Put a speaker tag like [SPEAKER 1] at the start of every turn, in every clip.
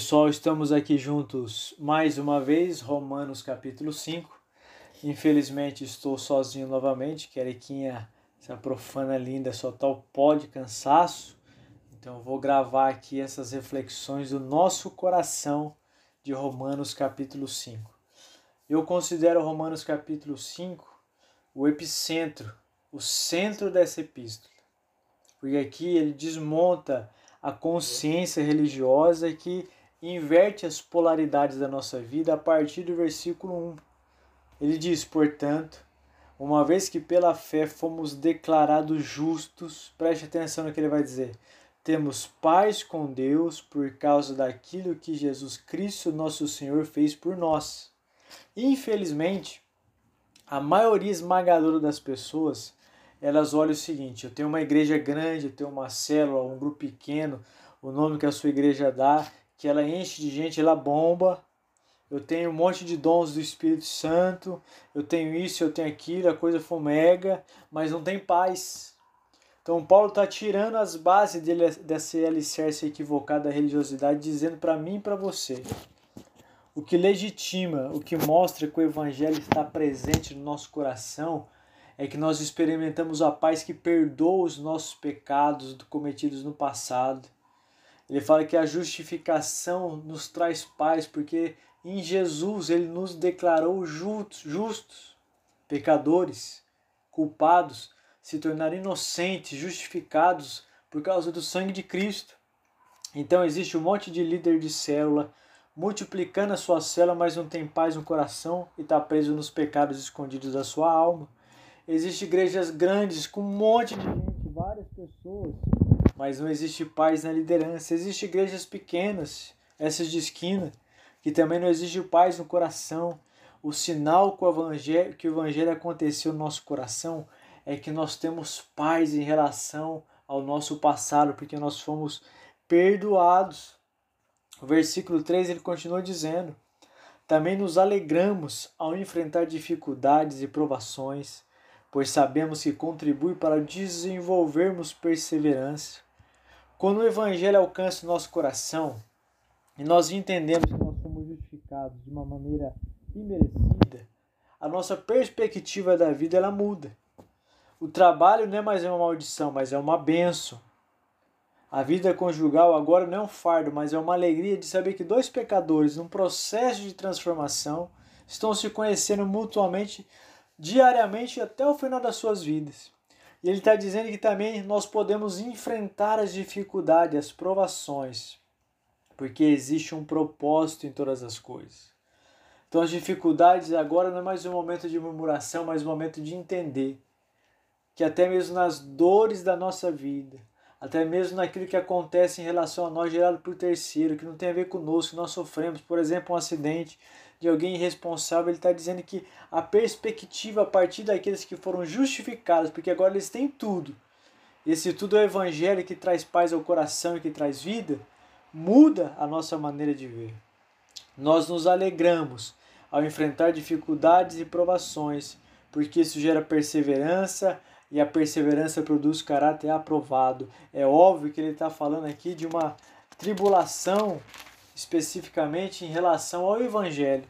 [SPEAKER 1] Pessoal, estamos aqui juntos mais uma vez, Romanos capítulo 5. Infelizmente estou sozinho novamente, que essa profana linda, só tá pó de cansaço. Então vou gravar aqui essas reflexões do nosso coração de Romanos capítulo 5. Eu considero Romanos capítulo 5 o epicentro, o centro dessa epístola. Porque aqui ele desmonta a consciência religiosa que inverte as polaridades da nossa vida a partir do versículo 1. Ele diz, portanto, uma vez que pela fé fomos declarados justos, preste atenção no que ele vai dizer. Temos paz com Deus por causa daquilo que Jesus Cristo, nosso Senhor, fez por nós. Infelizmente, a maioria esmagadora das pessoas, elas olham o seguinte: eu tenho uma igreja grande, eu tenho uma célula, um grupo pequeno, o nome que a sua igreja dá, que ela enche de gente, ela bomba. Eu tenho um monte de dons do Espírito Santo, eu tenho isso, eu tenho aquilo, a coisa fomega, mas não tem paz. Então Paulo está tirando as bases dele, dessa alicerce equivocada da religiosidade, dizendo para mim e para você. O que legitima, o que mostra que o Evangelho está presente no nosso coração, é que nós experimentamos a paz que perdoa os nossos pecados cometidos no passado ele fala que a justificação nos traz paz, porque em Jesus ele nos declarou justos, justos pecadores, culpados, se tornaram inocentes, justificados por causa do sangue de Cristo. Então existe um monte de líder de célula multiplicando a sua célula, mas não tem paz no coração e está preso nos pecados escondidos da sua alma. Existem igrejas grandes com um monte de gente, várias pessoas mas não existe paz na liderança. Existem igrejas pequenas, essas de esquina, que também não existe paz no coração. O sinal que o evangelho, que o evangelho aconteceu no nosso coração é que nós temos paz em relação ao nosso passado, porque nós fomos perdoados. O versículo 3 ele continua dizendo: Também nos alegramos ao enfrentar dificuldades e provações, pois sabemos que contribui para desenvolvermos perseverança. Quando o Evangelho alcança o nosso coração e nós entendemos que nós somos justificados de uma maneira imerecida, a nossa perspectiva da vida ela muda. O trabalho não é mais uma maldição, mas é uma benção. A vida conjugal agora não é um fardo, mas é uma alegria de saber que dois pecadores, num processo de transformação, estão se conhecendo mutuamente diariamente até o final das suas vidas. E ele está dizendo que também nós podemos enfrentar as dificuldades, as provações, porque existe um propósito em todas as coisas. Então as dificuldades agora não é mais um momento de murmuração, mas um momento de entender que até mesmo nas dores da nossa vida, até mesmo naquilo que acontece em relação a nós gerado por terceiro, que não tem a ver conosco, nós sofremos, por exemplo, um acidente de alguém irresponsável, ele está dizendo que a perspectiva a partir daqueles que foram justificados, porque agora eles têm tudo. Esse tudo é o evangelho que traz paz ao coração e que traz vida, muda a nossa maneira de ver. Nós nos alegramos ao enfrentar dificuldades e provações, porque isso gera perseverança e a perseverança produz caráter aprovado. É óbvio que ele está falando aqui de uma tribulação especificamente em relação ao Evangelho.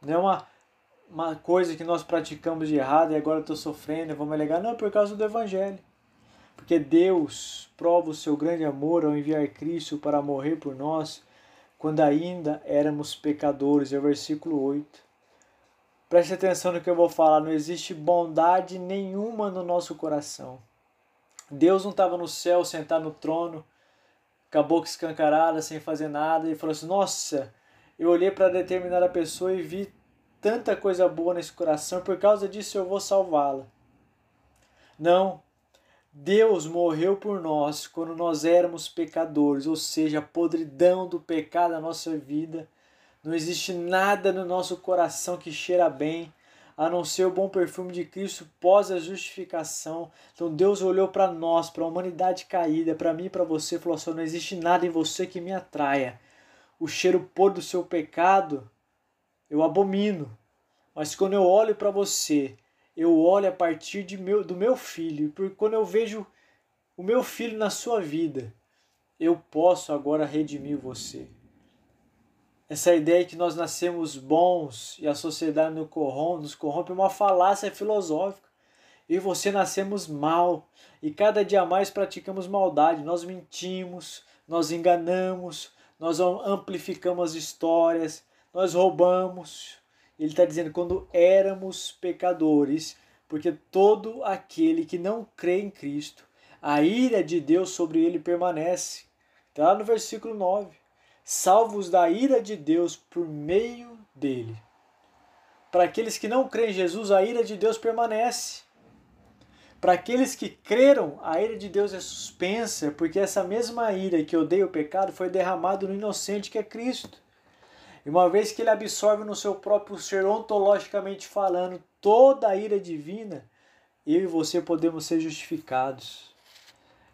[SPEAKER 1] Não é uma, uma coisa que nós praticamos de errado e agora estou sofrendo, vou me alegar. Não, é por causa do Evangelho. Porque Deus prova o seu grande amor ao enviar Cristo para morrer por nós quando ainda éramos pecadores. É o versículo 8. Preste atenção no que eu vou falar. Não existe bondade nenhuma no nosso coração. Deus não estava no céu sentado no trono com a boca escancarada, sem fazer nada, e falou assim: Nossa, eu olhei para determinada pessoa e vi tanta coisa boa nesse coração, por causa disso eu vou salvá-la. Não. Deus morreu por nós quando nós éramos pecadores, ou seja, a podridão do pecado na nossa vida. Não existe nada no nosso coração que cheira bem, a não ser o bom perfume de Cristo pós a justificação. Então Deus olhou para nós, para a humanidade caída, para mim e para você, e falou assim: não existe nada em você que me atraia. O cheiro puro do seu pecado eu abomino. Mas quando eu olho para você, eu olho a partir de meu, do meu filho, porque quando eu vejo o meu filho na sua vida, eu posso agora redimir você. Essa ideia que nós nascemos bons e a sociedade nos corrompe, nos corrompe é uma falácia filosófica. Eu e você nascemos mal e cada dia mais praticamos maldade. Nós mentimos, nós enganamos, nós amplificamos as histórias, nós roubamos. Ele está dizendo quando éramos pecadores, porque todo aquele que não crê em Cristo, a ira de Deus sobre ele permanece. Está lá no versículo 9. Salvos da ira de Deus por meio dele. Para aqueles que não creem em Jesus, a ira de Deus permanece. Para aqueles que creram, a ira de Deus é suspensa, porque essa mesma ira que odeia o pecado foi derramada no inocente que é Cristo. E uma vez que ele absorve no seu próprio ser, ontologicamente falando, toda a ira divina, eu e você podemos ser justificados.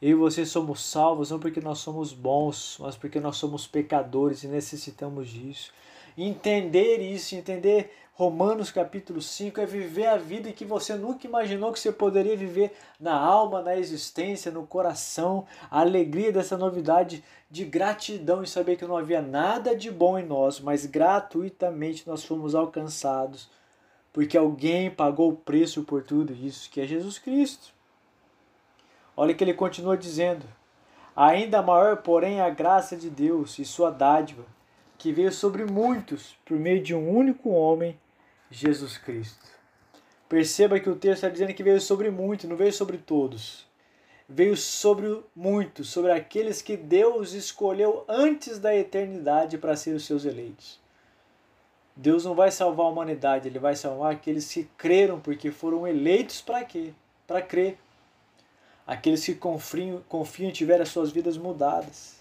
[SPEAKER 1] Eu e você somos salvos não porque nós somos bons, mas porque nós somos pecadores e necessitamos disso. Entender isso, entender Romanos capítulo 5 é viver a vida que você nunca imaginou que você poderia viver na alma, na existência, no coração, a alegria dessa novidade de gratidão e saber que não havia nada de bom em nós, mas gratuitamente nós fomos alcançados, porque alguém pagou o preço por tudo isso, que é Jesus Cristo. Olha que ele continua dizendo: Ainda maior, porém, a graça de Deus e sua dádiva, que veio sobre muitos por meio de um único homem Jesus Cristo. Perceba que o texto está dizendo que veio sobre muitos, não veio sobre todos. Veio sobre muitos, sobre aqueles que Deus escolheu antes da eternidade para ser os seus eleitos. Deus não vai salvar a humanidade, ele vai salvar aqueles que creram, porque foram eleitos para quê? Para crer. Aqueles que confiam, confiam tiveram as suas vidas mudadas.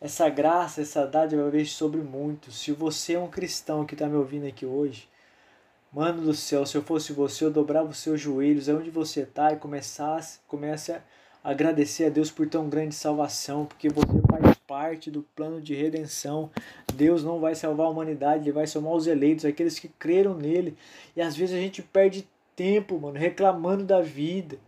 [SPEAKER 1] Essa graça, essa dádiva veio sobre muitos. Se você é um cristão que está me ouvindo aqui hoje, Mano do céu, se eu fosse você, eu dobrava os seus joelhos onde você está e começasse, comece a agradecer a Deus por tão grande salvação, porque você faz parte do plano de redenção. Deus não vai salvar a humanidade, Ele vai salvar os eleitos, aqueles que creram nele. E às vezes a gente perde tempo, mano, reclamando da vida.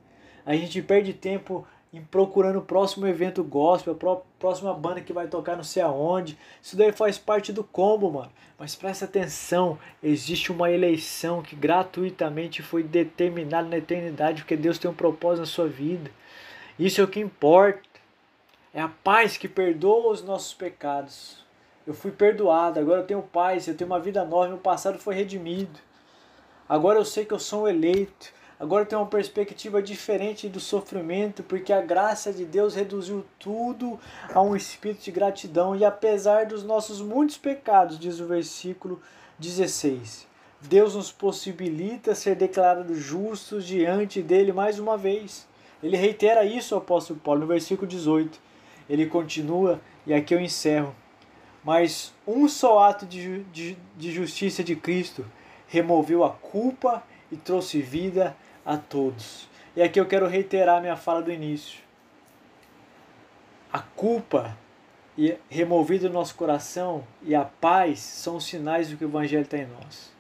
[SPEAKER 1] A gente perde tempo em procurando o próximo evento gospel, a próxima banda que vai tocar não sei aonde. Isso daí faz parte do combo, mano. Mas presta atenção, existe uma eleição que gratuitamente foi determinada na eternidade, porque Deus tem um propósito na sua vida. Isso é o que importa. É a paz que perdoa os nossos pecados. Eu fui perdoado, agora eu tenho paz, eu tenho uma vida nova, meu passado foi redimido. Agora eu sei que eu sou um eleito. Agora tem uma perspectiva diferente do sofrimento, porque a graça de Deus reduziu tudo a um espírito de gratidão. E apesar dos nossos muitos pecados, diz o versículo 16, Deus nos possibilita ser declarados justos diante dele mais uma vez. Ele reitera isso, o apóstolo Paulo, no versículo 18. Ele continua, e aqui eu encerro. Mas um só ato de, de, de justiça de Cristo removeu a culpa e trouxe vida a todos. E aqui eu quero reiterar minha fala do início. A culpa removida do nosso coração e a paz são os sinais do que o Evangelho tem em nós.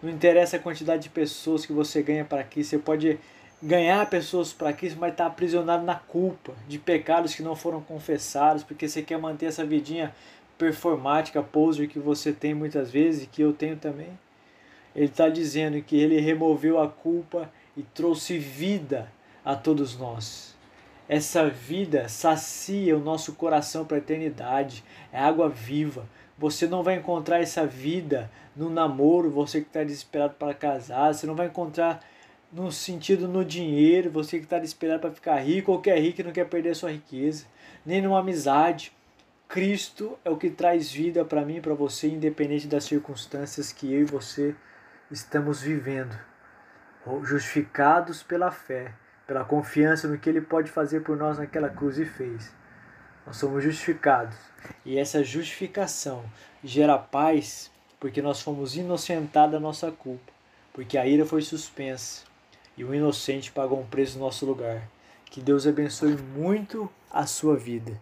[SPEAKER 1] Não interessa a quantidade de pessoas que você ganha para aqui, você pode ganhar pessoas para Cristo, mas estar tá aprisionado na culpa de pecados que não foram confessados, porque você quer manter essa vidinha performática, poser que você tem muitas vezes e que eu tenho também. Ele está dizendo que ele removeu a culpa e trouxe vida a todos nós. Essa vida sacia o nosso coração para a eternidade, é água viva. Você não vai encontrar essa vida no namoro, você que está desesperado para casar, você não vai encontrar no sentido no dinheiro, você que está desesperado para ficar rico, ou é rico e não quer perder a sua riqueza, nem numa amizade. Cristo é o que traz vida para mim e para você, independente das circunstâncias que eu e você estamos vivendo, justificados pela fé, pela confiança no que Ele pode fazer por nós naquela cruz e fez. Nós somos justificados. E essa justificação gera paz porque nós fomos inocentados da nossa culpa, porque a ira foi suspensa e o inocente pagou um preço no nosso lugar. Que Deus abençoe muito a sua vida.